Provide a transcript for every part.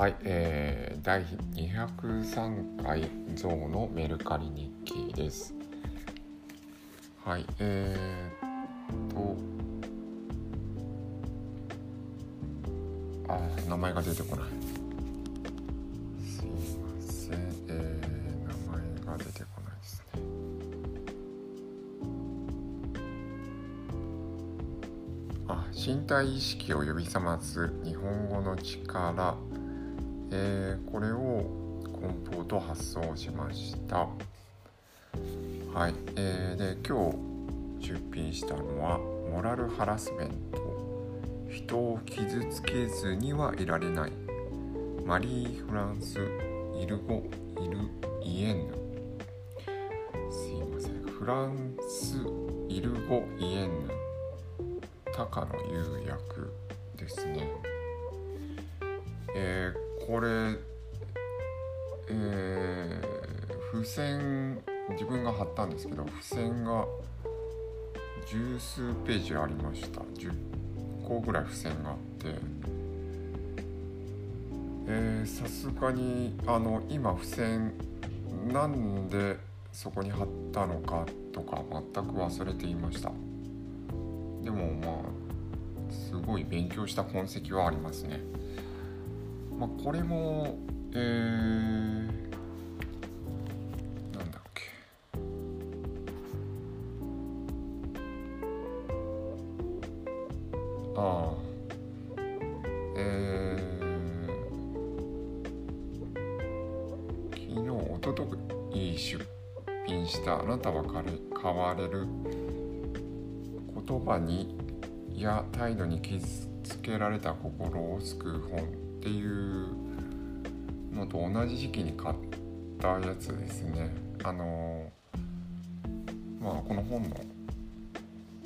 はい、えー、第203回ゾウのメルカリ日記です。はい、えー、と、あ、名前が出てこない。すいません、えー、名前が出てこないですね。あ、身体意識を呼び覚ます日本語の力。えー、これを梱包と発送しました。はい、えー、で今日出品したのはモラルハラスメント。人を傷つけずにはいられない。マリー・フランス・イルゴ・イル・イエンヌ。すいません。フランス・イルゴ・イエンヌ。高野釉薬ですね。これえー、付箋自分が貼ったんですけど付箋が十数ページありました。10個ぐらい付箋があって。さすがにあの今付箋なんでそこに貼ったのかとか全く忘れていました。でもまあすごい勉強した痕跡はありますね。まあ、これもえー、なんだっけ。ああ。えー、昨日おととい出品した「あなたは変われる言葉にや態度に傷つけられた心を救う本」っていうのと同じ時期に買ったやつですね。あのまあこの本の、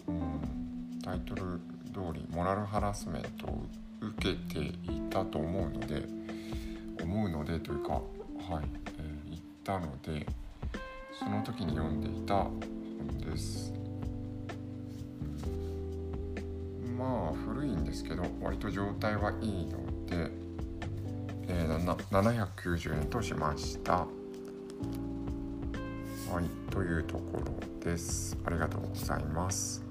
うん、タイトル通りモラルハラスメントを受けていたと思うので思うのでというかはい、えー、言ったのでその時に読んでいた本です。まあ古いんですけど割と状態はいいのでえー、790円としました。はい、というところです。ありがとうございます。